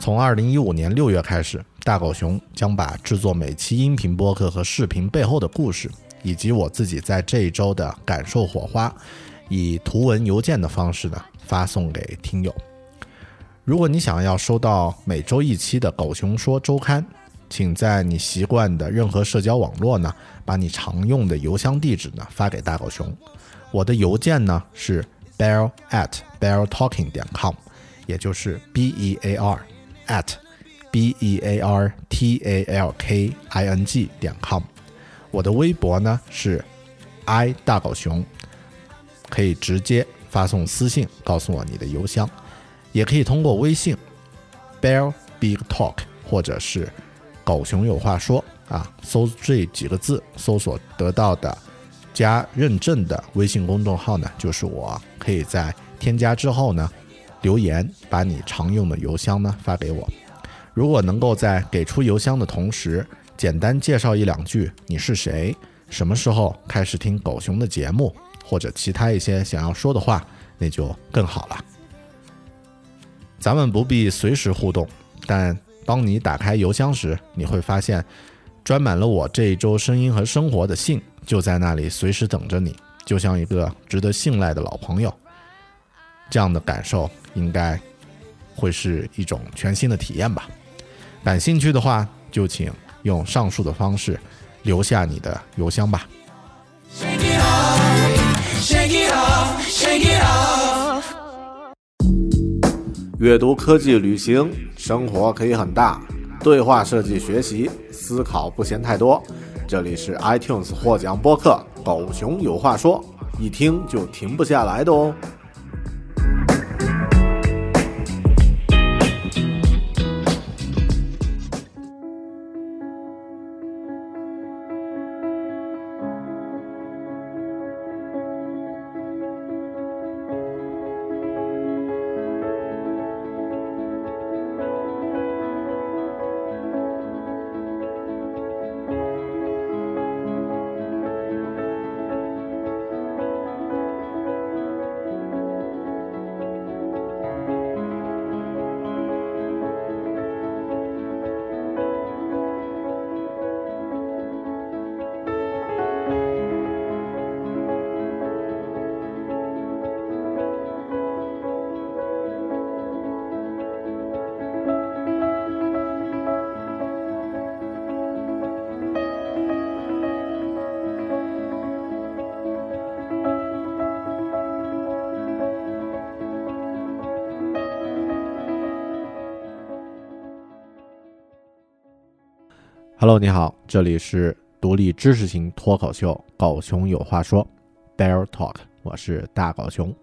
从二零一五年六月开始，大狗熊将把制作每期音频播客和视频背后的故事，以及我自己在这一周的感受火花，以图文邮件的方式呢发送给听友。如果你想要收到每周一期的《狗熊说周刊》，请在你习惯的任何社交网络呢，把你常用的邮箱地址呢发给大狗熊。我的邮件呢是 bear at beartalking 点 com，也就是 b e a r at b e a r t a l k i n g 点 com。我的微博呢是 i 大狗熊，可以直接发送私信告诉我你的邮箱，也可以通过微信 bear big talk 或者是狗熊有话说啊，搜这几个字搜索得到的。加认证的微信公众号呢，就是我可以在添加之后呢，留言把你常用的邮箱呢发给我。如果能够在给出邮箱的同时，简单介绍一两句你是谁，什么时候开始听狗熊的节目，或者其他一些想要说的话，那就更好了。咱们不必随时互动，但当你打开邮箱时，你会发现装满了我这一周声音和生活的信。就在那里，随时等着你，就像一个值得信赖的老朋友。这样的感受应该会是一种全新的体验吧。感兴趣的话，就请用上述的方式留下你的邮箱吧。阅读、科技、旅行、生活可以很大，对话设计、学习、思考不嫌太多。这里是 iTunes 获奖播客《狗熊有话说》，一听就停不下来的哦。Hello，你好，这里是独立知识型脱口秀《狗熊有话说》（Bear Talk），我是大狗熊。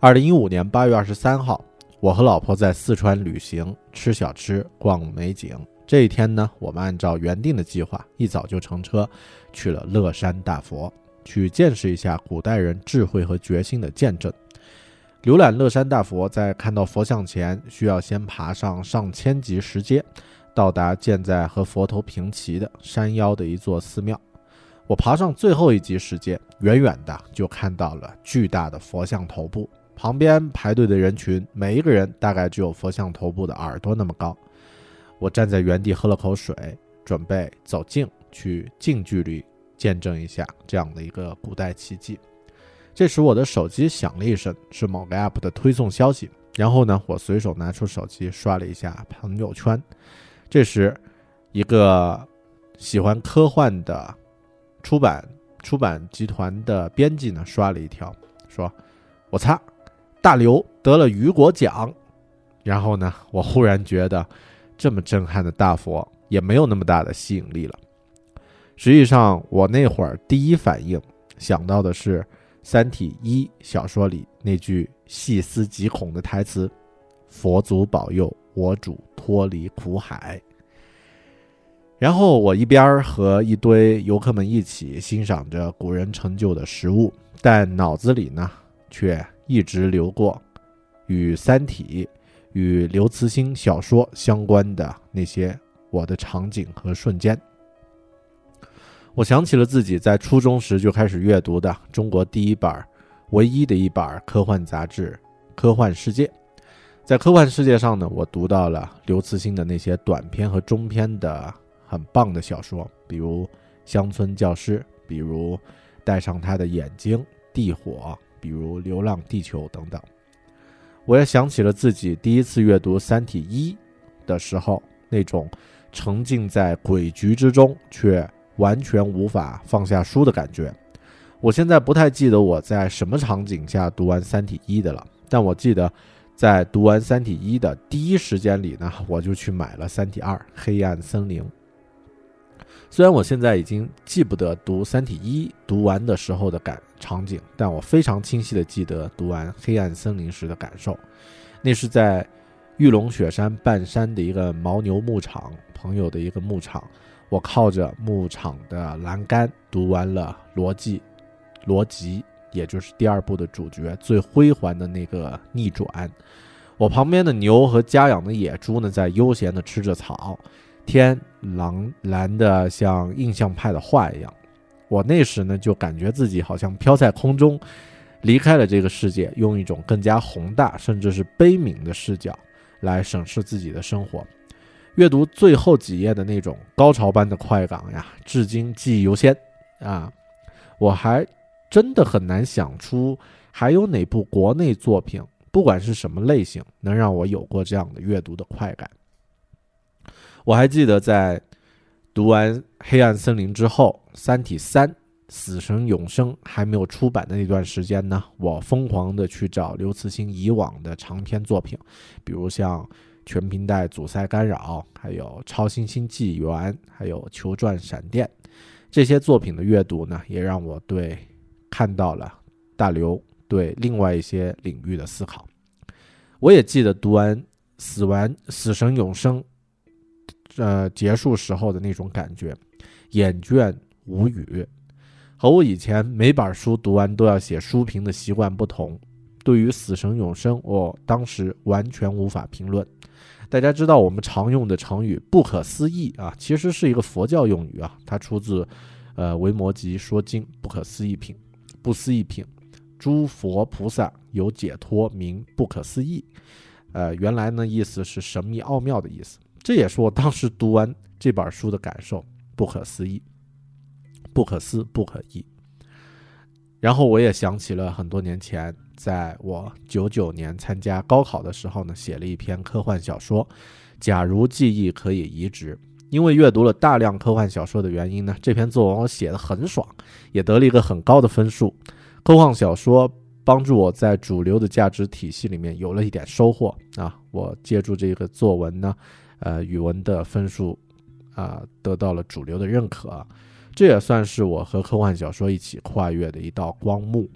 二零一五年八月二十三号，我和老婆在四川旅行，吃小吃，逛美景。这一天呢，我们按照原定的计划，一早就乘车去了乐山大佛，去见识一下古代人智慧和决心的见证。浏览乐山大佛，在看到佛像前，需要先爬上上千级石阶，到达建在和佛头平齐的山腰的一座寺庙。我爬上最后一级石阶，远远的就看到了巨大的佛像头部，旁边排队的人群，每一个人大概只有佛像头部的耳朵那么高。我站在原地喝了口水，准备走近去近距离见证一下这样的一个古代奇迹。这时，我的手机响了一声，是某个 App 的推送消息。然后呢，我随手拿出手机刷了一下朋友圈。这时，一个喜欢科幻的出版出版集团的编辑呢，刷了一条，说：“我擦，大刘得了雨果奖。”然后呢，我忽然觉得，这么震撼的大佛也没有那么大的吸引力了。实际上，我那会儿第一反应想到的是。《三体》一小说里那句细思极恐的台词：“佛祖保佑我主脱离苦海。”然后我一边和一堆游客们一起欣赏着古人成就的食物，但脑子里呢却一直流过与《三体》与刘慈欣小说相关的那些我的场景和瞬间。我想起了自己在初中时就开始阅读的中国第一本、唯一的一本科幻杂志《科幻世界》。在《科幻世界》上呢，我读到了刘慈欣的那些短篇和中篇的很棒的小说，比如《乡村教师》，比如《带上他的眼睛》《地火》，比如《流浪地球》等等。我也想起了自己第一次阅读《三体一》的时候，那种沉浸在诡局之中却。完全无法放下书的感觉。我现在不太记得我在什么场景下读完《三体一》的了，但我记得在读完《三体一》的第一时间里呢，我就去买了《三体二：黑暗森林》。虽然我现在已经记不得读《三体一》读完的时候的感场景，但我非常清晰的记得读完《黑暗森林》时的感受。那是在玉龙雪山半山的一个牦牛牧场，朋友的一个牧场。我靠着牧场的栏杆读完了《逻辑》，逻辑，也就是第二部的主角最辉煌的那个逆转。我旁边的牛和家养的野猪呢，在悠闲地吃着草。天蓝蓝的，像印象派的画一样。我那时呢，就感觉自己好像飘在空中，离开了这个世界，用一种更加宏大，甚至是悲悯的视角来审视自己的生活。阅读最后几页的那种高潮般的快感呀，至今记忆犹新啊！我还真的很难想出还有哪部国内作品，不管是什么类型，能让我有过这样的阅读的快感。我还记得在读完《黑暗森林》之后，《三体三：死神永生》还没有出版的那段时间呢，我疯狂的去找刘慈欣以往的长篇作品，比如像。全频带阻塞干扰，还有超新星纪元，还有球状闪电，这些作品的阅读呢，也让我对看到了大刘对另外一些领域的思考。我也记得读完《死完死神永生》呃结束时候的那种感觉，眼倦无语。和我以前每本书读完都要写书评的习惯不同，对于《死神永生》，我当时完全无法评论。大家知道我们常用的成语“不可思议”啊，其实是一个佛教用语啊，它出自，呃《维摩诘说经》不可思议品，不思议品，诸佛菩萨有解脱名不可思议，呃，原来呢意思是神秘奥妙的意思，这也是我当时读完这本书的感受，不可思议，不可思不可议。然后我也想起了很多年前。在我九九年参加高考的时候呢，写了一篇科幻小说《假如记忆可以移植》。因为阅读了大量科幻小说的原因呢，这篇作文我写的很爽，也得了一个很高的分数。科幻小说帮助我在主流的价值体系里面有了一点收获啊！我借助这个作文呢，呃，语文的分数啊得到了主流的认可，这也算是我和科幻小说一起跨越的一道光幕。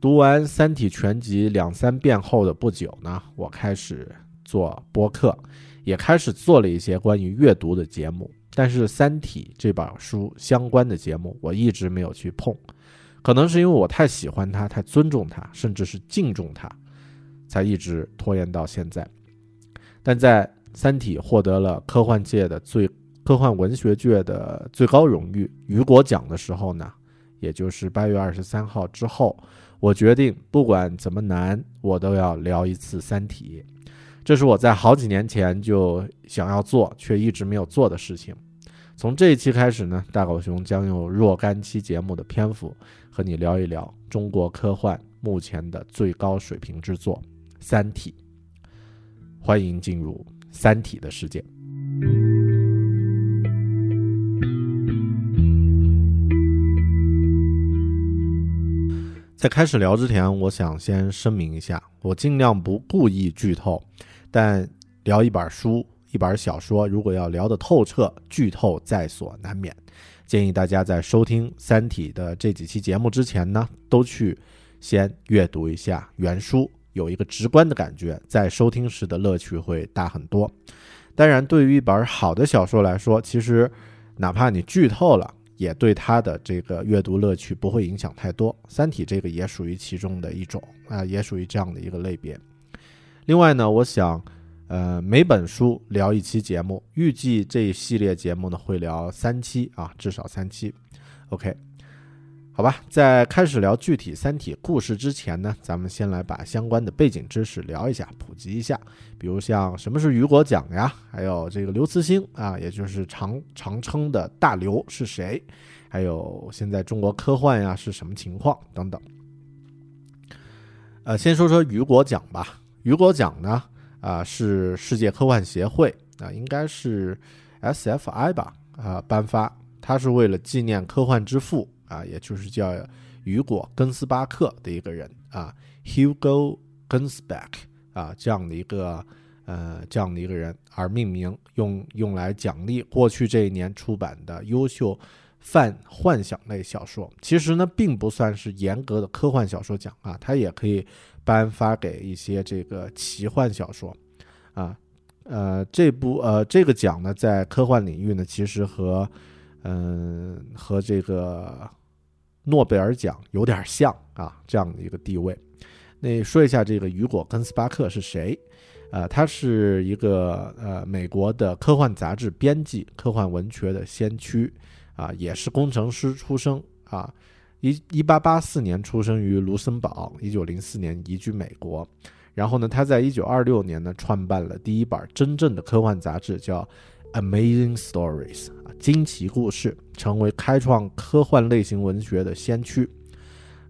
读完《三体》全集两三遍后的不久呢，我开始做播客，也开始做了一些关于阅读的节目。但是《三体》这本书相关的节目，我一直没有去碰，可能是因为我太喜欢它，太尊重它，甚至是敬重它，才一直拖延到现在。但在《三体》获得了科幻界的最科幻文学界的最高荣誉雨果奖的时候呢，也就是八月二十三号之后，我决定不管怎么难，我都要聊一次《三体》。这是我在好几年前就想要做却一直没有做的事情。从这一期开始呢，大狗熊将用若干期节目的篇幅和你聊一聊中国科幻目前的最高水平之作《三体》。欢迎进入《三体》的世界。在开始聊之前，我想先声明一下，我尽量不故意剧透，但聊一本书。一本小说，如果要聊得透彻，剧透在所难免。建议大家在收听《三体》的这几期节目之前呢，都去先阅读一下原书，有一个直观的感觉，在收听时的乐趣会大很多。当然，对于一本好的小说来说，其实哪怕你剧透了，也对它的这个阅读乐趣不会影响太多。《三体》这个也属于其中的一种啊，也属于这样的一个类别。另外呢，我想。呃，每本书聊一期节目，预计这一系列节目呢会聊三期啊，至少三期。OK，好吧，在开始聊具体《三体》故事之前呢，咱们先来把相关的背景知识聊一下，普及一下。比如像什么是雨果奖呀，还有这个刘慈欣啊，也就是常常称的大刘是谁，还有现在中国科幻呀是什么情况等等。呃，先说说雨果奖吧。雨果奖呢？啊，是世界科幻协会啊，应该是 SFI 吧啊颁发，他是为了纪念科幻之父啊，也就是叫雨果·根斯巴克的一个人啊，Hugo Gensback 啊这样的一个呃这样的一个人而命名，用用来奖励过去这一年出版的优秀泛幻想类小说。其实呢，并不算是严格的科幻小说奖啊，它也可以。颁发给一些这个奇幻小说，啊，呃，这部呃这个奖呢，在科幻领域呢，其实和嗯和这个诺贝尔奖有点像啊，这样的一个地位。那说一下这个雨果·根斯巴克是谁？啊，他是一个呃美国的科幻杂志编辑、科幻文学的先驱啊，也是工程师出生啊。一一八八四年出生于卢森堡，一九零四年移居美国。然后呢，他在一九二六年呢创办了第一本真正的科幻杂志，叫《Amazing Stories》啊，惊奇故事，成为开创科幻类型文学的先驱。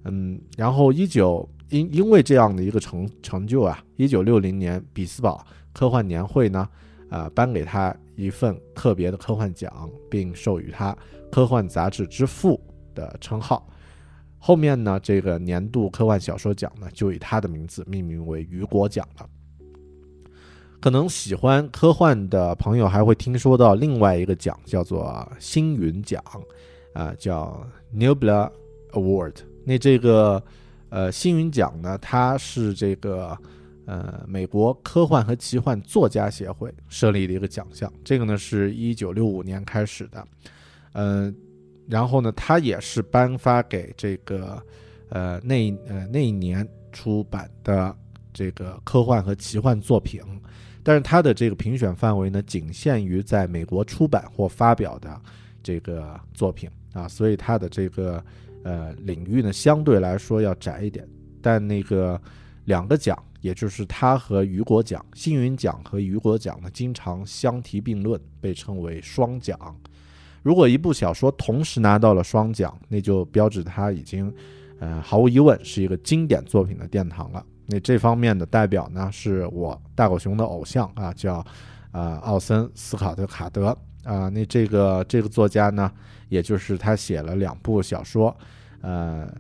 嗯，然后一九因因为这样的一个成成就啊，一九六零年比斯堡科幻年会呢，啊颁给他一份特别的科幻奖，并授予他科幻杂志之父的称号。后面呢，这个年度科幻小说奖呢，就以他的名字命名为雨果奖了。可能喜欢科幻的朋友还会听说到另外一个奖，叫做星云奖，啊，叫 Nebula Award。那这个呃星云奖呢，它是这个呃美国科幻和奇幻作家协会设立的一个奖项。这个呢，是一九六五年开始的，嗯。然后呢，他也是颁发给这个，呃，那呃那一年出版的这个科幻和奇幻作品，但是他的这个评选范围呢，仅限于在美国出版或发表的这个作品啊，所以他的这个呃领域呢，相对来说要窄一点。但那个两个奖，也就是他和雨果奖、星云奖和雨果奖呢，经常相提并论，被称为双奖。如果一部小说同时拿到了双奖，那就标志它已经，呃，毫无疑问是一个经典作品的殿堂了。那这方面的代表呢，是我大狗熊的偶像啊，叫，呃，奥森斯考特卡德啊。那这个这个作家呢，也就是他写了两部小说，呃，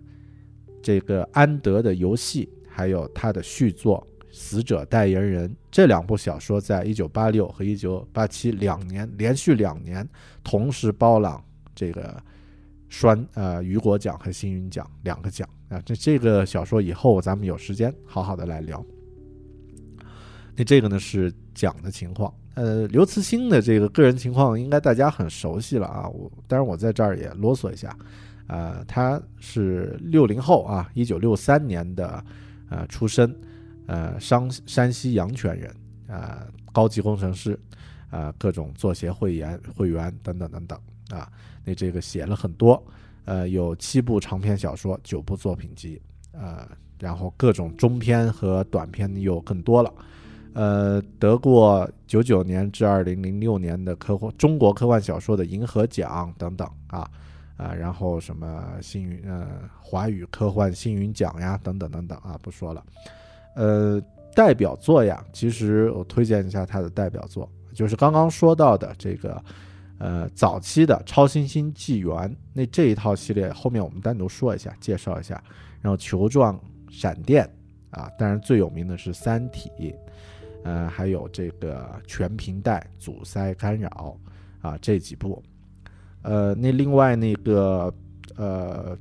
这个安德的游戏，还有他的续作死者代言人》这两部小说，在一九八六和一九八七两年连续两年同时包揽这个双呃雨果奖和星云奖两个奖啊。这这个小说以后咱们有时间好好的来聊。那这个呢是讲的情况，呃，刘慈欣的这个个人情况应该大家很熟悉了啊。我当然我在这儿也啰嗦一下，呃，他是六零后啊，一九六三年的呃出身，呃，山山西阳泉人，啊，高级工程师，啊，各种作协会员会员等等等等啊。那这个写了很多，呃，有七部长篇小说，九部作品集，呃，然后各种中篇和短篇又更多了。呃，得过九九年至二零零六年的科幻中国科幻小说的银河奖等等啊啊，然后什么星云呃华语科幻星云奖呀等等等等啊，不说了。呃，代表作呀，其实我推荐一下他的代表作，就是刚刚说到的这个呃早期的超新星纪元那这一套系列，后面我们单独说一下，介绍一下。然后球状闪电啊，当然最有名的是三体。呃，还有这个全频带阻塞干扰啊，这几部，呃，那另外那个呃，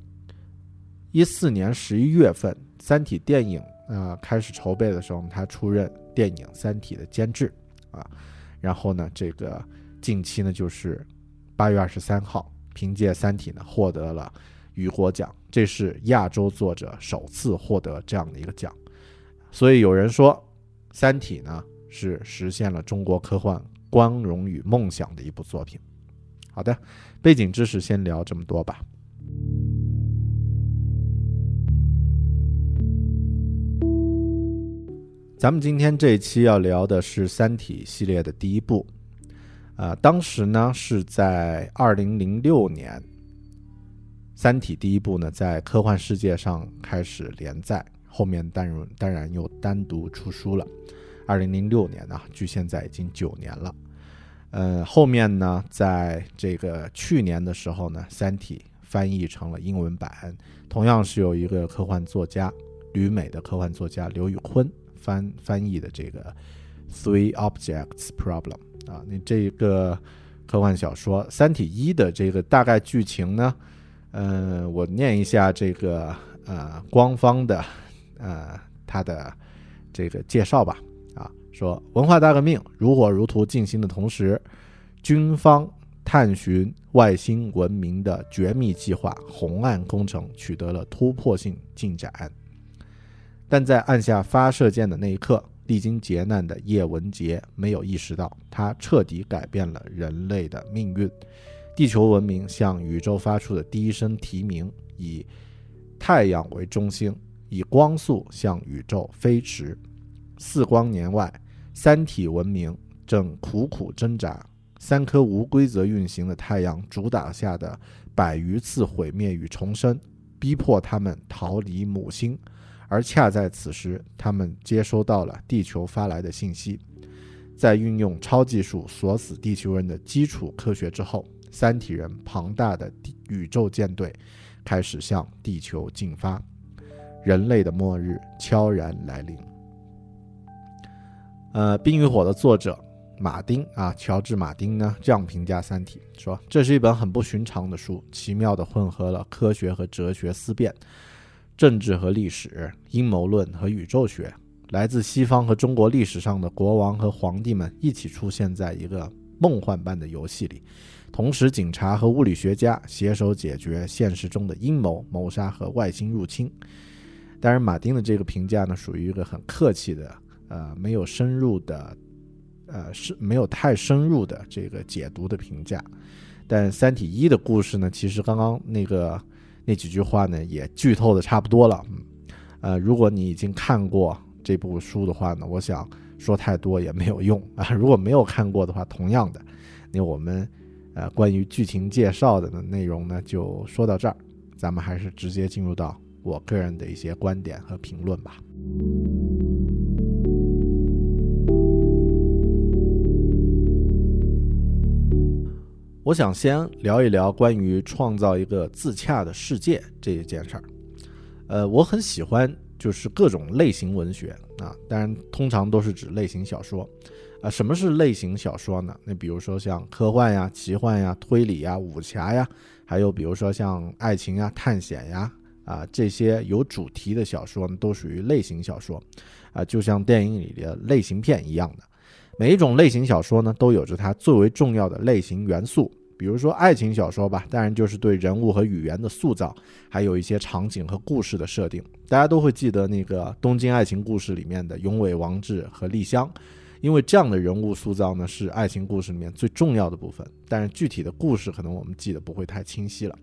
一四年十一月份，《三体》电影啊开始筹备的时候，他出任电影《三体》的监制啊，然后呢，这个近期呢就是八月二十三号，凭借《三体》呢获得了雨果奖，这是亚洲作者首次获得这样的一个奖，所以有人说。《三体》呢是实现了中国科幻光荣与梦想的一部作品。好的，背景知识先聊这么多吧。咱们今天这一期要聊的是《三体》系列的第一部。啊，当时呢是在二零零六年，《三体》第一部呢在科幻世界上开始连载。后面当然当然又单独出书了，二零零六年呢，距现在已经九年了。呃，后面呢，在这个去年的时候呢，《三体》翻译成了英文版，同样是有一个科幻作家，旅美的科幻作家刘宇坤翻翻译的这个《Three Objects Problem》啊，那这个科幻小说《三体一》的这个大概剧情呢，呃，我念一下这个呃官方的。呃，他的这个介绍吧，说文化大革命如火如荼进行的同时，军方探寻外星文明的绝密计划“红岸工程”取得了突破性进展，但在按下发射键的那一刻，历经劫难的叶文洁没有意识到，他彻底改变了人类的命运。地球文明向宇宙发出的第一声提名，以太阳为中心。以光速向宇宙飞驰，四光年外，三体文明正苦苦挣扎。三颗无规则运行的太阳主导下的百余次毁灭与重生，逼迫他们逃离母星。而恰在此时，他们接收到了地球发来的信息。在运用超技术锁死地球人的基础科学之后，三体人庞大的宇宙舰队开始向地球进发。人类的末日悄然来临。呃，《冰与火》的作者马丁啊，乔治·马丁呢，这样评价《三体》说：“这是一本很不寻常的书，奇妙地混合了科学和哲学思辨、政治和历史、阴谋论和宇宙学。来自西方和中国历史上的国王和皇帝们一起出现在一个梦幻般的游戏里，同时，警察和物理学家携手解决现实中的阴谋、谋杀和外星入侵。”当然，马丁的这个评价呢，属于一个很客气的，呃，没有深入的，呃，是没有太深入的这个解读的评价。但《三体一》的故事呢，其实刚刚那个那几句话呢，也剧透的差不多了。嗯，呃，如果你已经看过这部书的话呢，我想说太多也没有用 啊。如果没有看过的话，同样的，那我们呃关于剧情介绍的内容呢，就说到这儿，咱们还是直接进入到。我个人的一些观点和评论吧。我想先聊一聊关于创造一个自洽的世界这一件事儿。呃，我很喜欢就是各种类型文学啊，当然通常都是指类型小说。啊，什么是类型小说呢？那比如说像科幻呀、奇幻呀、推理呀、武侠呀，还有比如说像爱情呀、探险呀，啊，这些有主题的小说，都属于类型小说。啊，就像电影里的类型片一样的，每一种类型小说呢，都有着它最为重要的类型元素。比如说爱情小说吧，当然就是对人物和语言的塑造，还有一些场景和故事的设定。大家都会记得那个《东京爱情故事》里面的永尾王志和丽香。因为这样的人物塑造呢，是爱情故事里面最重要的部分，但是具体的故事可能我们记得不会太清晰了。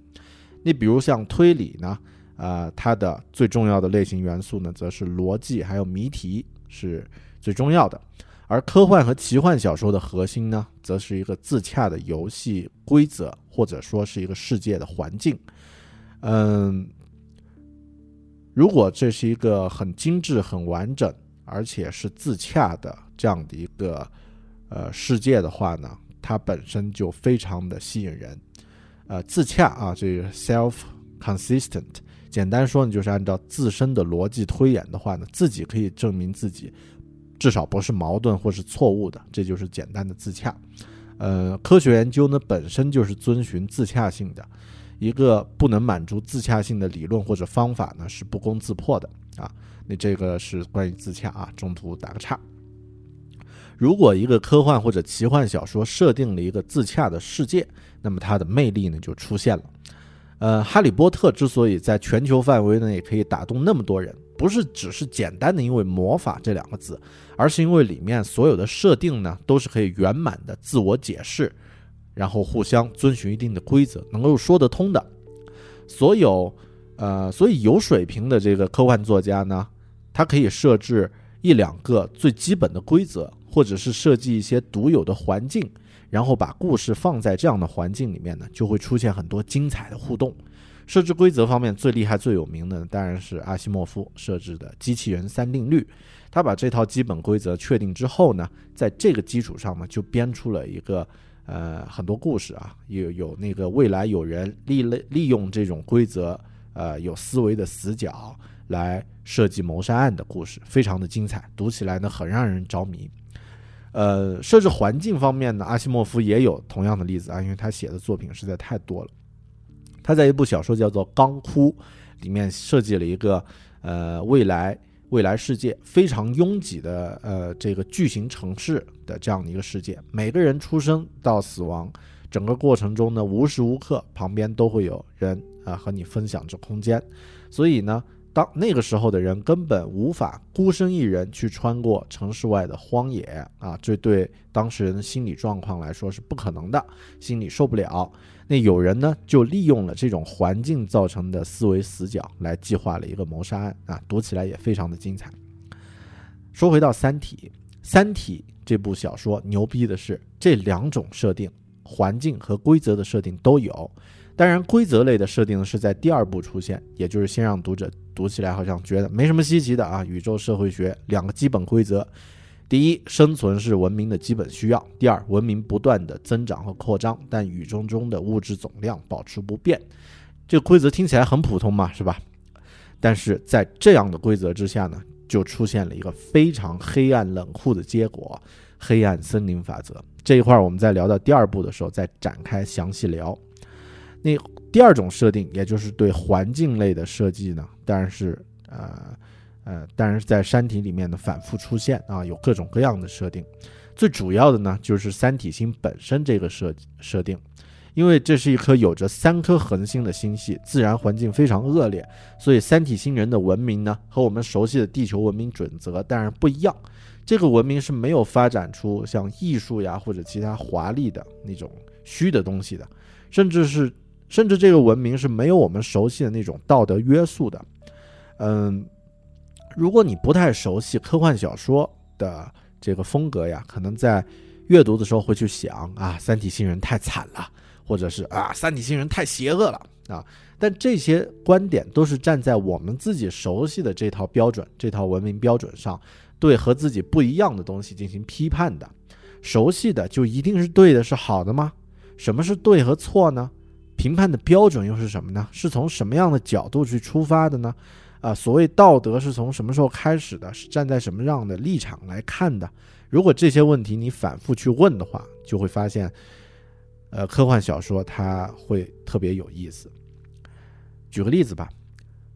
你比如像推理呢，呃，它的最重要的类型元素呢，则是逻辑还有谜题是最重要的。而科幻和奇幻小说的核心呢，则是一个自洽的游戏规则，或者说是一个世界的环境。嗯，如果这是一个很精致、很完整，而且是自洽的。这样的一个呃世界的话呢，它本身就非常的吸引人，呃，自洽啊，这个 self consistent，简单说呢，就是按照自身的逻辑推演的话呢，自己可以证明自己至少不是矛盾或是错误的，这就是简单的自洽。呃，科学研究呢本身就是遵循自洽性的，一个不能满足自洽性的理论或者方法呢是不攻自破的啊。那这个是关于自洽啊，中途打个岔。如果一个科幻或者奇幻小说设定了一个自洽的世界，那么它的魅力呢就出现了。呃，《哈利波特》之所以在全球范围内可以打动那么多人，不是只是简单的因为魔法这两个字，而是因为里面所有的设定呢都是可以圆满的自我解释，然后互相遵循一定的规则，能够说得通的。所有，呃，所以有水平的这个科幻作家呢，他可以设置一两个最基本的规则。或者是设计一些独有的环境，然后把故事放在这样的环境里面呢，就会出现很多精彩的互动。设置规则方面最厉害、最有名的当然是阿西莫夫设置的机器人三定律。他把这套基本规则确定之后呢，在这个基础上呢，就编出了一个呃很多故事啊，有有那个未来有人利利利用这种规则，呃有思维的死角来设计谋杀案的故事，非常的精彩，读起来呢很让人着迷。呃，设置环境方面呢，阿西莫夫也有同样的例子啊，因为他写的作品实在太多了。他在一部小说叫做《钢窟》里面设计了一个呃未来未来世界非常拥挤的呃这个巨型城市的这样的一个世界，每个人出生到死亡整个过程中呢，无时无刻旁边都会有人啊和你分享着空间，所以呢。当那个时候的人根本无法孤身一人去穿过城市外的荒野啊，这对当事人的心理状况来说是不可能的，心里受不了。那有人呢就利用了这种环境造成的思维死角来计划了一个谋杀案啊，读起来也非常的精彩。说回到《三体》，《三体》这部小说牛逼的是这两种设定，环境和规则的设定都有。当然，规则类的设定是在第二部出现，也就是先让读者读起来好像觉得没什么稀奇的啊。宇宙社会学两个基本规则：第一，生存是文明的基本需要；第二，文明不断的增长和扩张，但宇宙中的物质总量保持不变。这个规则听起来很普通嘛，是吧？但是在这样的规则之下呢，就出现了一个非常黑暗冷酷的结果——黑暗森林法则。这一块儿我们在聊到第二部的时候再展开详细聊。那第二种设定，也就是对环境类的设计呢，当然是呃呃，当然是在《山体》里面的反复出现啊，有各种各样的设定。最主要的呢，就是三体星本身这个设设定，因为这是一颗有着三颗恒星的星系，自然环境非常恶劣，所以三体星人的文明呢，和我们熟悉的地球文明准则当然不一样。这个文明是没有发展出像艺术呀或者其他华丽的那种虚的东西的，甚至是。甚至这个文明是没有我们熟悉的那种道德约束的，嗯，如果你不太熟悉科幻小说的这个风格呀，可能在阅读的时候会去想啊，三体星人太惨了，或者是啊，三体星人太邪恶了啊。但这些观点都是站在我们自己熟悉的这套标准、这套文明标准上，对和自己不一样的东西进行批判的。熟悉的就一定是对的，是好的吗？什么是对和错呢？评判的标准又是什么呢？是从什么样的角度去出发的呢？啊，所谓道德是从什么时候开始的？是站在什么样的立场来看的？如果这些问题你反复去问的话，就会发现，呃，科幻小说它会特别有意思。举个例子吧，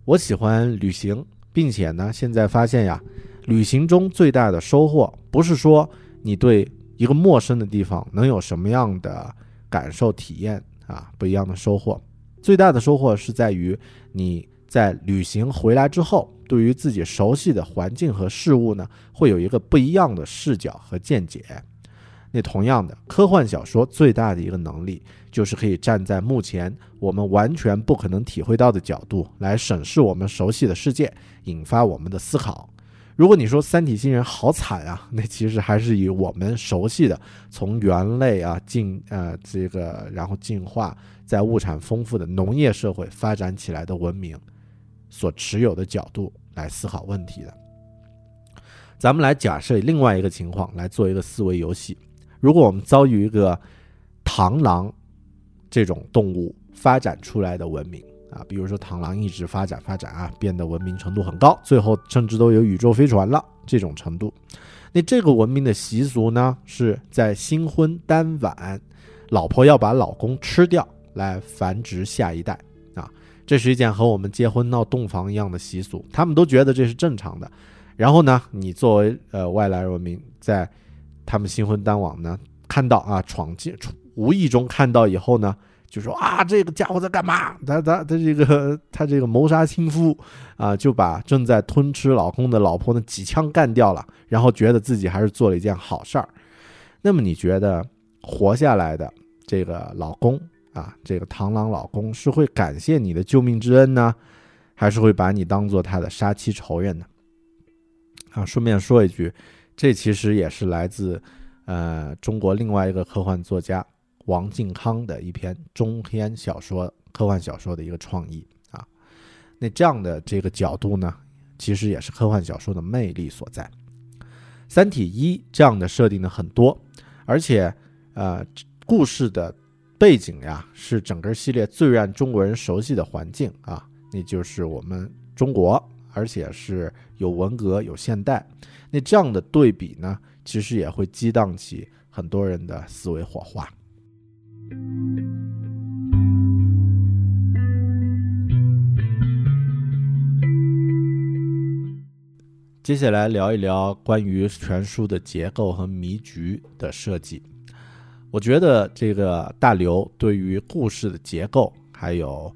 我喜欢旅行，并且呢，现在发现呀，旅行中最大的收获不是说你对一个陌生的地方能有什么样的感受体验啊，不一样的收获，最大的收获是在于你。在旅行回来之后，对于自己熟悉的环境和事物呢，会有一个不一样的视角和见解。那同样的，科幻小说最大的一个能力，就是可以站在目前我们完全不可能体会到的角度来审视我们熟悉的世界，引发我们的思考。如果你说三体星人好惨啊，那其实还是以我们熟悉的从猿类啊进呃这个然后进化，在物产丰富的农业社会发展起来的文明。所持有的角度来思考问题的，咱们来假设另外一个情况来做一个思维游戏。如果我们遭遇一个螳螂这种动物发展出来的文明啊，比如说螳螂一直发展发展啊，变得文明程度很高，最后甚至都有宇宙飞船了这种程度，那这个文明的习俗呢，是在新婚当晚，老婆要把老公吃掉来繁殖下一代啊。这是一件和我们结婚闹洞房一样的习俗，他们都觉得这是正常的。然后呢，你作为呃外来文明，在他们新婚当晚呢，看到啊闯进无意中看到以后呢，就说啊这个家伙在干嘛？他他他这个他这个谋杀亲夫啊，就把正在吞吃老公的老婆呢几枪干掉了，然后觉得自己还是做了一件好事儿。那么你觉得活下来的这个老公？啊，这个螳螂老公是会感谢你的救命之恩呢，还是会把你当做他的杀妻仇人呢？啊，顺便说一句，这其实也是来自呃中国另外一个科幻作家王靖康的一篇中篇小说，科幻小说的一个创意啊。那这样的这个角度呢，其实也是科幻小说的魅力所在。《三体一》这样的设定呢很多，而且呃故事的。背景呀，是整个系列最让中国人熟悉的环境啊，那就是我们中国，而且是有文革有现代，那这样的对比呢，其实也会激荡起很多人的思维火花。接下来聊一聊关于全书的结构和迷局的设计。我觉得这个大刘对于故事的结构，还有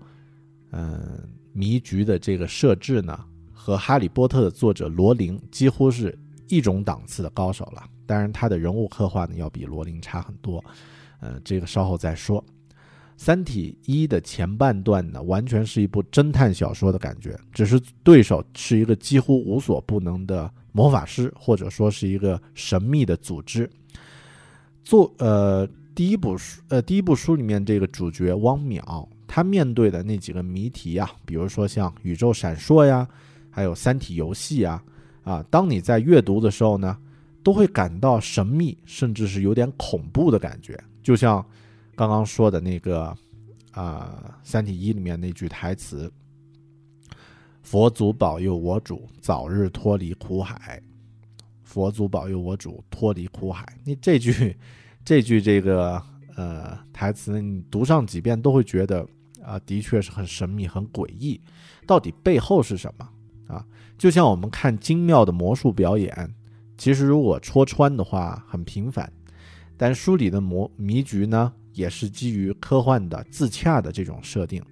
嗯迷局的这个设置呢，和《哈利波特》的作者罗琳几乎是一种档次的高手了。当然，他的人物刻画呢要比罗琳差很多，呃，这个稍后再说。《三体一》的前半段呢，完全是一部侦探小说的感觉，只是对手是一个几乎无所不能的魔法师，或者说是一个神秘的组织。做呃第一部书呃第一部书里面这个主角汪淼，他面对的那几个谜题啊，比如说像宇宙闪烁呀，还有三体游戏啊，啊，当你在阅读的时候呢，都会感到神秘，甚至是有点恐怖的感觉。就像刚刚说的那个啊，三体一里面那句台词：“佛祖保佑我主早日脱离苦海。”佛祖保佑我主脱离苦海。你这句，这句这个呃台词，你读上几遍都会觉得啊，的确是很神秘、很诡异。到底背后是什么啊？就像我们看精妙的魔术表演，其实如果戳穿的话很平凡，但书里的魔迷局呢，也是基于科幻的自洽的这种设定。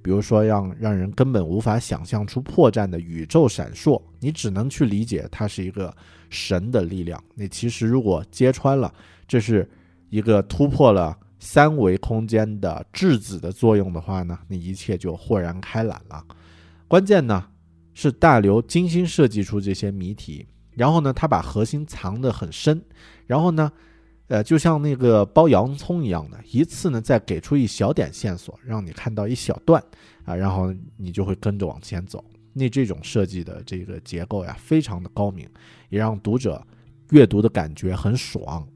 比如说，让让人根本无法想象出破绽的宇宙闪烁，你只能去理解它是一个神的力量。你其实如果揭穿了，这是一个突破了三维空间的质子的作用的话呢，你一切就豁然开朗了。关键呢是大刘精心设计出这些谜题，然后呢他把核心藏得很深，然后呢。呃，就像那个剥洋葱一样的，一次呢再给出一小点线索，让你看到一小段啊，然后你就会跟着往前走。那这种设计的这个结构呀，非常的高明，也让读者阅读的感觉很爽。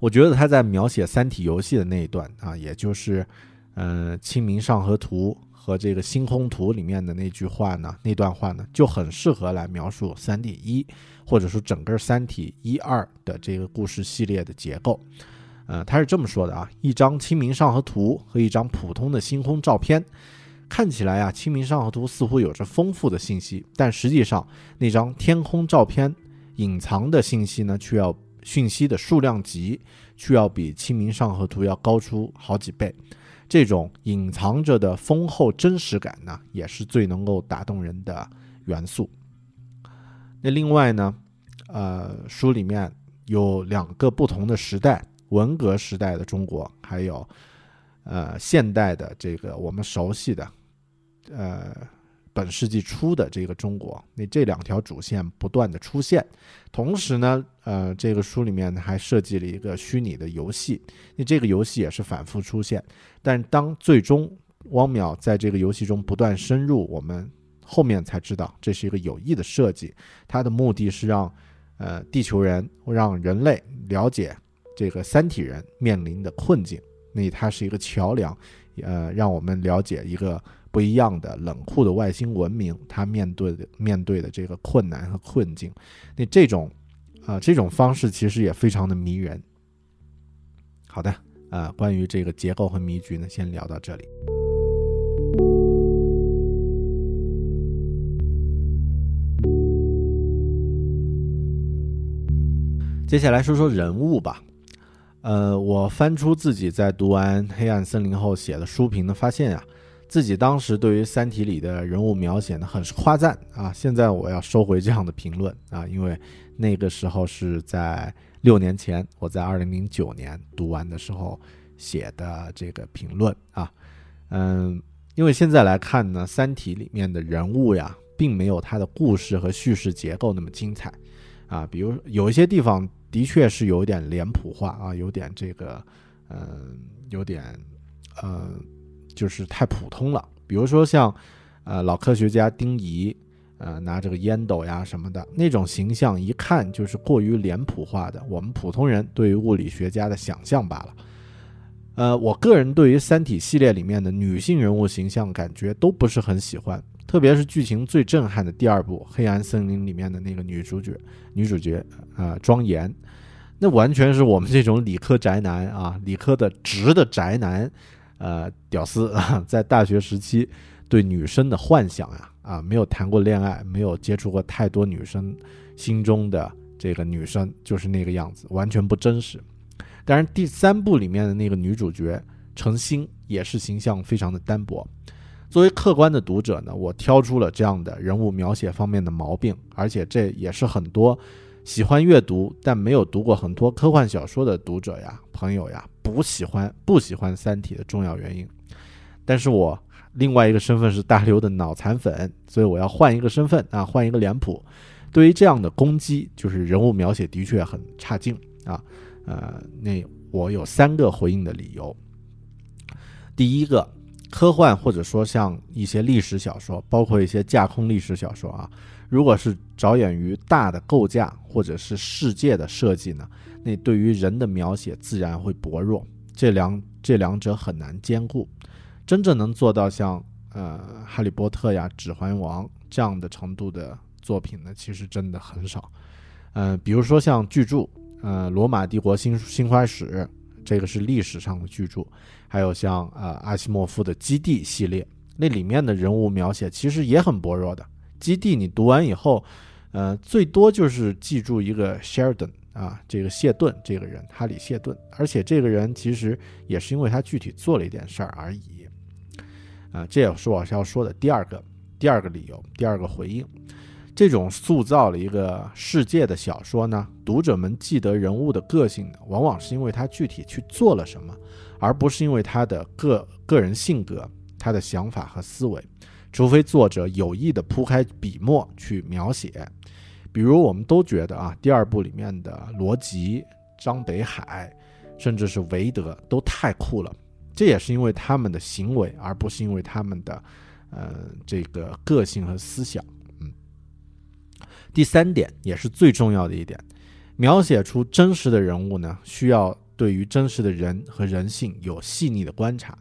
我觉得他在描写《三体》游戏的那一段啊，也就是嗯《清明上河图》和这个《星空图》里面的那句话呢，那段话呢，就很适合来描述《三体一》或者说整个《三体一二》的这个故事系列的结构。呃，他是这么说的啊：一张《清明上河图》和一张普通的星空照片，看起来啊，《清明上河图》似乎有着丰富的信息，但实际上那张天空照片隐藏的信息呢，却要讯息的数量级却要比《清明上河图》要高出好几倍。这种隐藏着的丰厚真实感呢，也是最能够打动人的元素。那另外呢，呃，书里面有两个不同的时代：文革时代的中国，还有呃现代的这个我们熟悉的呃本世纪初的这个中国。那这两条主线不断的出现，同时呢，呃，这个书里面还设计了一个虚拟的游戏。那这个游戏也是反复出现。但当最终汪淼在这个游戏中不断深入，我们后面才知道这是一个有意的设计。它的目的是让呃地球人让人类了解这个三体人面临的困境。那它是一个桥梁，呃，让我们了解一个不一样的冷酷的外星文明，它面对的面对的这个困难和困境。那这种啊这种方式其实也非常的迷人。好的。啊，关于这个结构和迷局呢，先聊到这里。接下来说说人物吧。呃，我翻出自己在读完《黑暗森林》后写的书评呢，发现呀，自己当时对于《三体》里的人物描写呢，很是夸赞啊。现在我要收回这样的评论啊，因为那个时候是在。六年前，我在二零零九年读完的时候写的这个评论啊，嗯，因为现在来看呢，《三体》里面的人物呀，并没有它的故事和叙事结构那么精彩啊，比如有一些地方的确是有点脸谱化啊，有点这个，嗯，有点，嗯，就是太普通了。比如说像，呃，老科学家丁仪。呃，拿这个烟斗呀什么的那种形象，一看就是过于脸谱化的，我们普通人对于物理学家的想象罢了。呃，我个人对于《三体》系列里面的女性人物形象感觉都不是很喜欢，特别是剧情最震撼的第二部《黑暗森林》里面的那个女主角，女主角啊庄严，那完全是我们这种理科宅男啊，理科的直的宅男，呃，屌丝啊，在大学时期对女生的幻想呀。啊，没有谈过恋爱，没有接触过太多女生心中的这个女生，就是那个样子，完全不真实。当然，第三部里面的那个女主角程心也是形象非常的单薄。作为客观的读者呢，我挑出了这样的人物描写方面的毛病，而且这也是很多喜欢阅读但没有读过很多科幻小说的读者呀、朋友呀不喜欢不喜欢《三体》的重要原因。但是我。另外一个身份是大刘的脑残粉，所以我要换一个身份啊，换一个脸谱。对于这样的攻击，就是人物描写的确很差劲啊。呃，那我有三个回应的理由。第一个，科幻或者说像一些历史小说，包括一些架空历史小说啊，如果是着眼于大的构架或者是世界的设计呢，那对于人的描写自然会薄弱，这两这两者很难兼顾。真正能做到像呃《哈利波特》呀、《指环王》这样的程度的作品呢，其实真的很少。嗯，比如说像巨著，呃，《罗马帝国新新花史》，这个是历史上的巨著；还有像呃阿西莫夫的《基地》系列，那里面的人物描写其实也很薄弱的。《基地》你读完以后，呃，最多就是记住一个 Sheridan 啊，这个谢顿这个人，哈里谢顿，而且这个人其实也是因为他具体做了一点事儿而已。啊，这也是我要说的第二个第二个理由，第二个回应。这种塑造了一个世界的小说呢，读者们记得人物的个性呢，往往是因为他具体去做了什么，而不是因为他的个个人性格、他的想法和思维。除非作者有意的铺开笔墨去描写，比如我们都觉得啊，第二部里面的罗辑、张北海，甚至是韦德都太酷了。这也是因为他们的行为，而不是因为他们的，呃，这个个性和思想。第三点也是最重要的一点，描写出真实的人物呢，需要对于真实的人和人性有细腻的观察。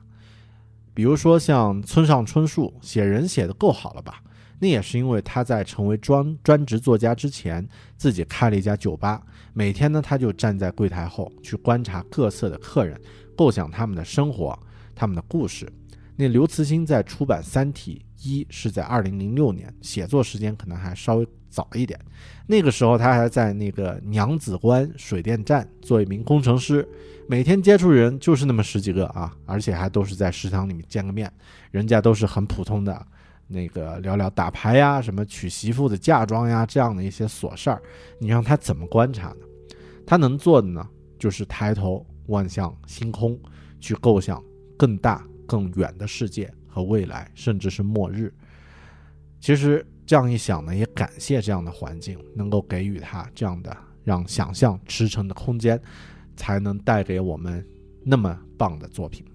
比如说像村上春树写人写的够好了吧？那也是因为他在成为专专职作家之前，自己开了一家酒吧，每天呢他就站在柜台后去观察各色的客人，构想他们的生活、他们的故事。那刘慈欣在出版《三体一》是在二零零六年，写作时间可能还稍微早一点。那个时候他还在那个娘子关水电站做一名工程师，每天接触人就是那么十几个啊，而且还都是在食堂里面见个面，人家都是很普通的。那个聊聊打牌呀，什么娶媳妇的嫁妆呀，这样的一些琐事儿，你让他怎么观察呢？他能做的呢，就是抬头望向星空，去构想更大更远的世界和未来，甚至是末日。其实这样一想呢，也感谢这样的环境，能够给予他这样的让想象驰骋的空间，才能带给我们那么棒的作品。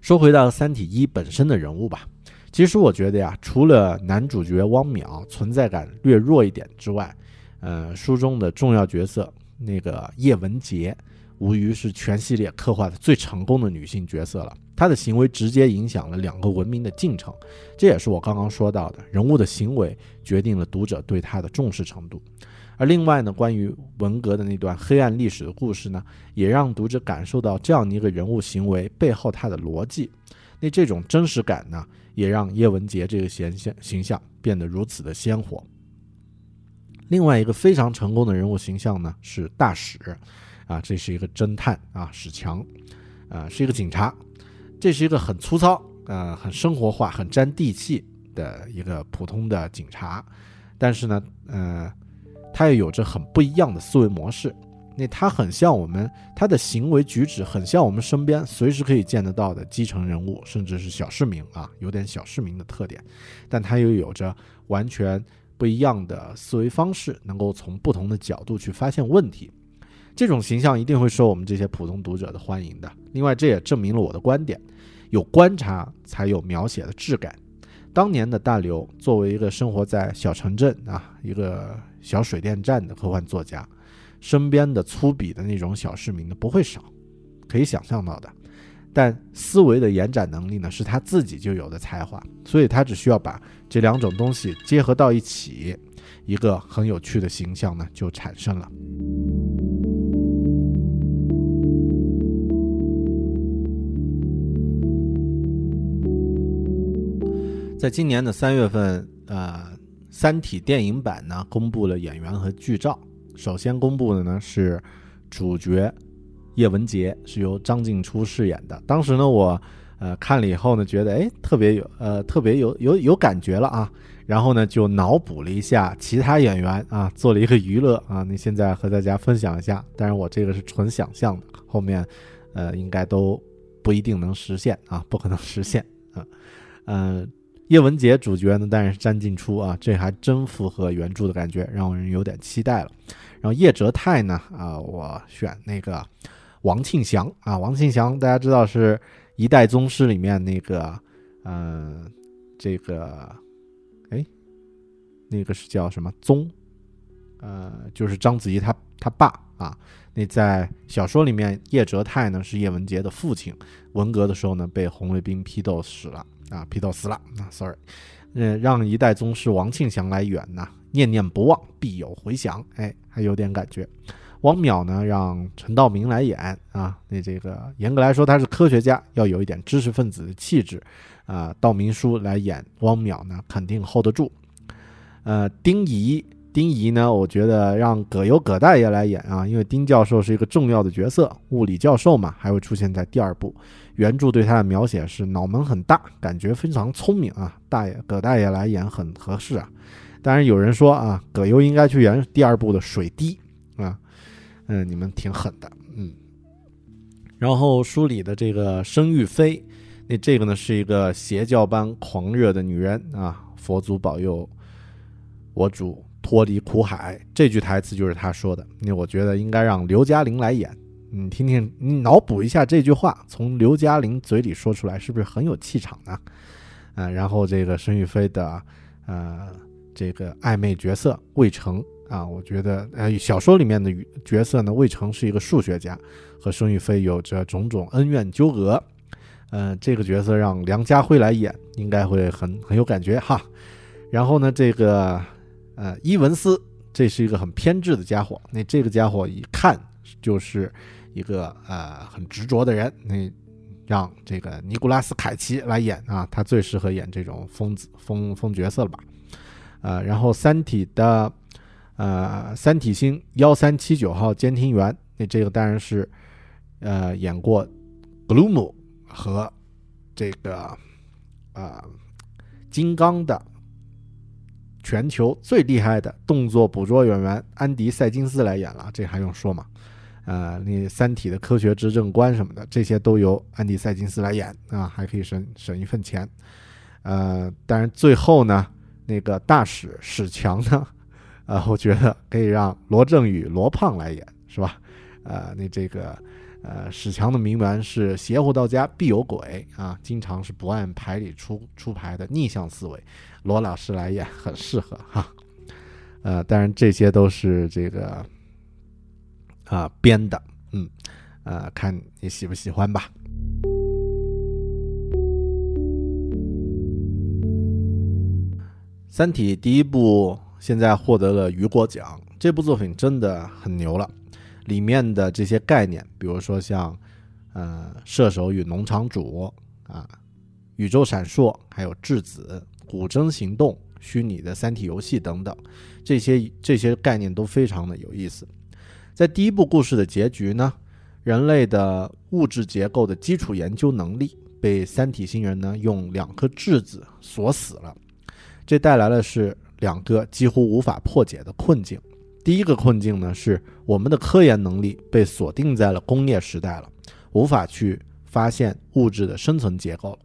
说回到《三体一》本身的人物吧。其实我觉得呀，除了男主角汪淼存在感略弱一点之外，呃，书中的重要角色那个叶文洁，无疑是全系列刻画的最成功的女性角色了。她的行为直接影响了两个文明的进程，这也是我刚刚说到的人物的行为决定了读者对她的重视程度。而另外呢，关于文革的那段黑暗历史的故事呢，也让读者感受到这样的一个人物行为背后他的逻辑。那这种真实感呢？也让叶文洁这个形象形象变得如此的鲜活。另外一个非常成功的人物形象呢是大使，啊，这是一个侦探啊，史强，啊，是一个警察，这是一个很粗糙，呃，很生活化、很沾地气的一个普通的警察，但是呢，呃，他也有着很不一样的思维模式。那他很像我们，他的行为举止很像我们身边随时可以见得到的基层人物，甚至是小市民啊，有点小市民的特点，但他又有着完全不一样的思维方式，能够从不同的角度去发现问题。这种形象一定会受我们这些普通读者的欢迎的。另外，这也证明了我的观点：有观察才有描写的质感。当年的大刘作为一个生活在小城镇啊，一个小水电站的科幻作家。身边的粗鄙的那种小市民呢不会少，可以想象到的。但思维的延展能力呢是他自己就有的才华，所以他只需要把这两种东西结合到一起，一个很有趣的形象呢就产生了。在今年的三月份，呃，《三体》电影版呢公布了演员和剧照。首先公布的呢是主角叶文洁，是由张静初饰演的。当时呢，我呃看了以后呢，觉得哎特别有呃特别有有有感觉了啊。然后呢，就脑补了一下其他演员啊，做了一个娱乐啊。那现在和大家分享一下，当然我这个是纯想象的，后面呃应该都不一定能实现啊，不可能实现啊，嗯。叶文洁主角呢，当然是詹静初啊，这还真符合原著的感觉，让人有点期待了。然后叶哲泰呢，啊，我选那个王庆祥啊，王庆祥大家知道是一代宗师里面那个，嗯，这个，哎，那个是叫什么宗？呃，就是章子怡他他爸啊。那在小说里面，叶哲泰呢是叶文洁的父亲，文革的时候呢被红卫兵批斗死了。啊，批斗死了。那 sorry，嗯，让一代宗师王庆祥来演呢，念念不忘，必有回响。哎，还有点感觉。汪淼呢，让陈道明来演啊。那这个严格来说，他是科学家，要有一点知识分子的气质啊。道明叔来演汪淼呢，肯定 hold 得住。呃，丁仪。丁仪呢？我觉得让葛优葛大爷来演啊，因为丁教授是一个重要的角色，物理教授嘛，还会出现在第二部。原著对他的描写是脑门很大，感觉非常聪明啊。大爷葛大爷来演很合适啊。当然有人说啊，葛优应该去演第二部的水滴啊。嗯，你们挺狠的，嗯。然后书里的这个申玉妃，那这个呢是一个邪教般狂热的女人啊。佛祖保佑我主。脱离苦海这句台词就是他说的，那我觉得应该让刘嘉玲来演。你听听，你脑补一下这句话从刘嘉玲嘴里说出来，是不是很有气场呢？啊，然后这个申玉飞的呃这个暧昧角色魏成啊，我觉得呃小说里面的角色呢，魏成是一个数学家，和申玉飞有着种种恩怨纠葛。呃，这个角色让梁家辉来演，应该会很很有感觉哈。然后呢，这个呃伊文斯，这是一个很偏执的家伙。那这个家伙一看就是一个呃很执着的人。那让这个尼古拉斯凯奇来演啊，他最适合演这种疯子疯疯角色了吧？呃，然后《三体》的呃三体星幺三七九号监听员，那这个当然是呃演过格鲁姆。和这个啊，金刚的全球最厉害的动作捕捉演员安迪·塞金斯来演了，这还用说吗？呃，那《三体》的科学执政官什么的，这些都由安迪·塞金斯来演啊，还可以省省一份钱。呃，当然最后呢，那个大使史强呢，呃，我觉得可以让罗振宇、罗胖来演，是吧？呃，那这个。呃，史强的名言是“邪乎到家必有鬼”啊，经常是不按牌理出出牌的逆向思维。罗老师来演很适合哈。呃，当然这些都是这个啊编的，嗯，呃，看你喜不喜欢吧。《三体》第一部现在获得了雨果奖，这部作品真的很牛了。里面的这些概念，比如说像，呃，射手与农场主啊，宇宙闪烁，还有质子、古筝行动、虚拟的三体游戏等等，这些这些概念都非常的有意思。在第一部故事的结局呢，人类的物质结构的基础研究能力被三体星人呢用两颗质子锁死了，这带来的是两个几乎无法破解的困境。第一个困境呢，是我们的科研能力被锁定在了工业时代了，无法去发现物质的生存结构了。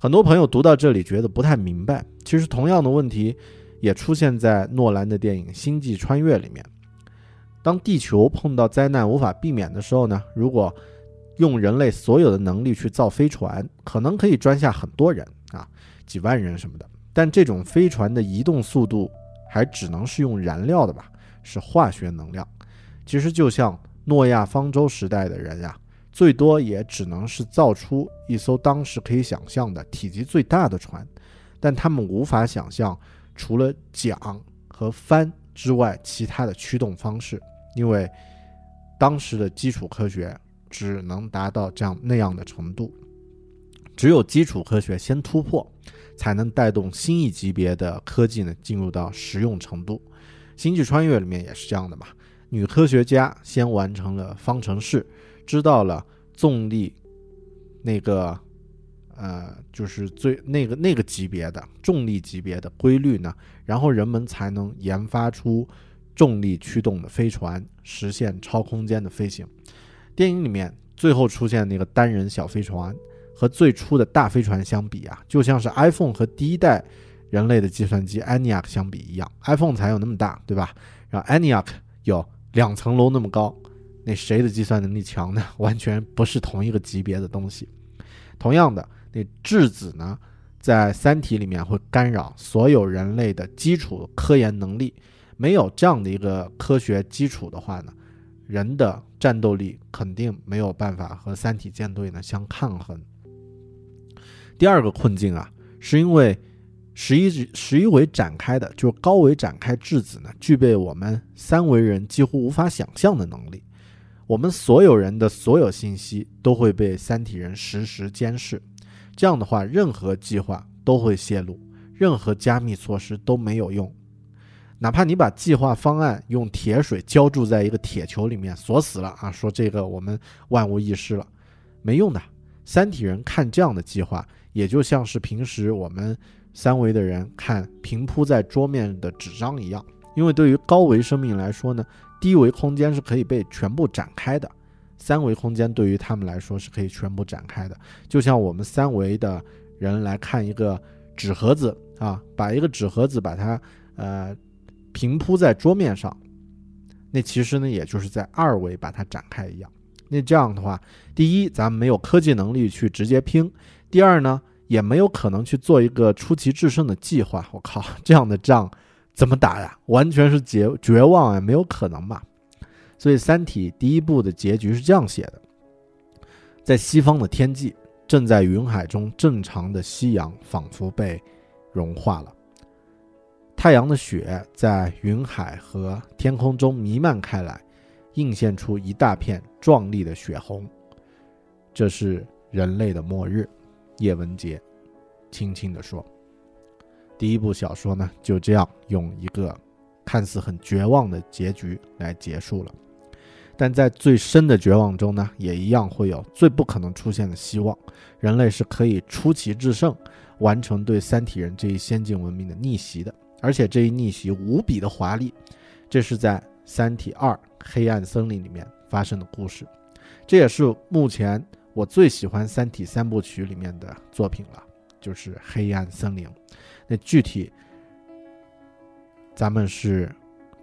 很多朋友读到这里觉得不太明白，其实同样的问题也出现在诺兰的电影《星际穿越》里面。当地球碰到灾难无法避免的时候呢，如果用人类所有的能力去造飞船，可能可以装下很多人啊，几万人什么的。但这种飞船的移动速度还只能是用燃料的吧？是化学能量，其实就像诺亚方舟时代的人呀，最多也只能是造出一艘当时可以想象的体积最大的船，但他们无法想象除了桨和帆之外其他的驱动方式，因为当时的基础科学只能达到这样那样的程度，只有基础科学先突破，才能带动新一级别的科技呢进入到实用程度。星际穿越里面也是这样的嘛？女科学家先完成了方程式，知道了重力那个呃，就是最那个那个级别的重力级别的规律呢，然后人们才能研发出重力驱动的飞船，实现超空间的飞行。电影里面最后出现那个单人小飞船，和最初的大飞船相比啊，就像是 iPhone 和第一代。人类的计算机 ENIAC 相比一样，iPhone 才有那么大，对吧？然后 ENIAC 有两层楼那么高，那谁的计算能力强呢？完全不是同一个级别的东西。同样的，那质子呢，在三体里面会干扰所有人类的基础科研能力。没有这样的一个科学基础的话呢，人的战斗力肯定没有办法和三体舰队呢相抗衡。第二个困境啊，是因为。十一十一维展开的，就是高维展开质子呢，具备我们三维人几乎无法想象的能力。我们所有人的所有信息都会被三体人实时监视，这样的话，任何计划都会泄露，任何加密措施都没有用。哪怕你把计划方案用铁水浇筑在一个铁球里面锁死了啊，说这个我们万无一失了，没用的。三体人看这样的计划，也就像是平时我们。三维的人看平铺在桌面的纸张一样，因为对于高维生命来说呢，低维空间是可以被全部展开的，三维空间对于他们来说是可以全部展开的。就像我们三维的人来看一个纸盒子啊，把一个纸盒子把它呃平铺在桌面上，那其实呢也就是在二维把它展开一样。那这样的话，第一，咱们没有科技能力去直接拼；第二呢。也没有可能去做一个出奇制胜的计划。我靠，这样的仗怎么打呀？完全是绝绝望啊，没有可能嘛。所以《三体》第一部的结局是这样写的：在西方的天际，正在云海中正常的夕阳仿佛被融化了。太阳的血在云海和天空中弥漫开来，映现出一大片壮丽的血红。这是人类的末日，叶文洁轻轻地说。第一部小说呢，就这样用一个看似很绝望的结局来结束了。但在最深的绝望中呢，也一样会有最不可能出现的希望。人类是可以出奇制胜，完成对三体人这一先进文明的逆袭的。而且这一逆袭无比的华丽，这是在《三体二：黑暗森林》里面发生的故事。这也是目前我最喜欢《三体》三部曲里面的作品了，就是《黑暗森林》。那具体咱们是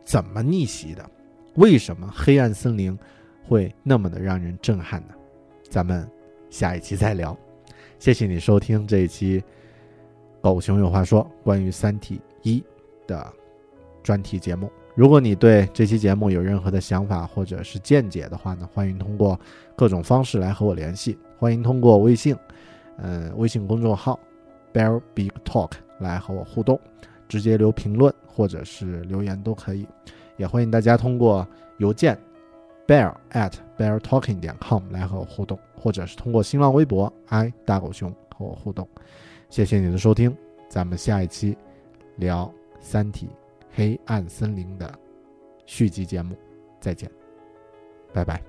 怎么逆袭的？为什么黑暗森林会那么的让人震撼呢？咱们下一期再聊。谢谢你收听这一期《狗熊有话说》关于《三体》。一的专题节目，如果你对这期节目有任何的想法或者是见解的话呢，欢迎通过各种方式来和我联系。欢迎通过微信，嗯，微信公众号 Bear Big Talk 来和我互动，直接留评论或者是留言都可以。也欢迎大家通过邮件 bear at bear talking 点 com 来和我互动，或者是通过新浪微博 i 大狗熊和我互动。谢谢你的收听，咱们下一期。聊《三体：黑暗森林》的续集节目，再见，拜拜。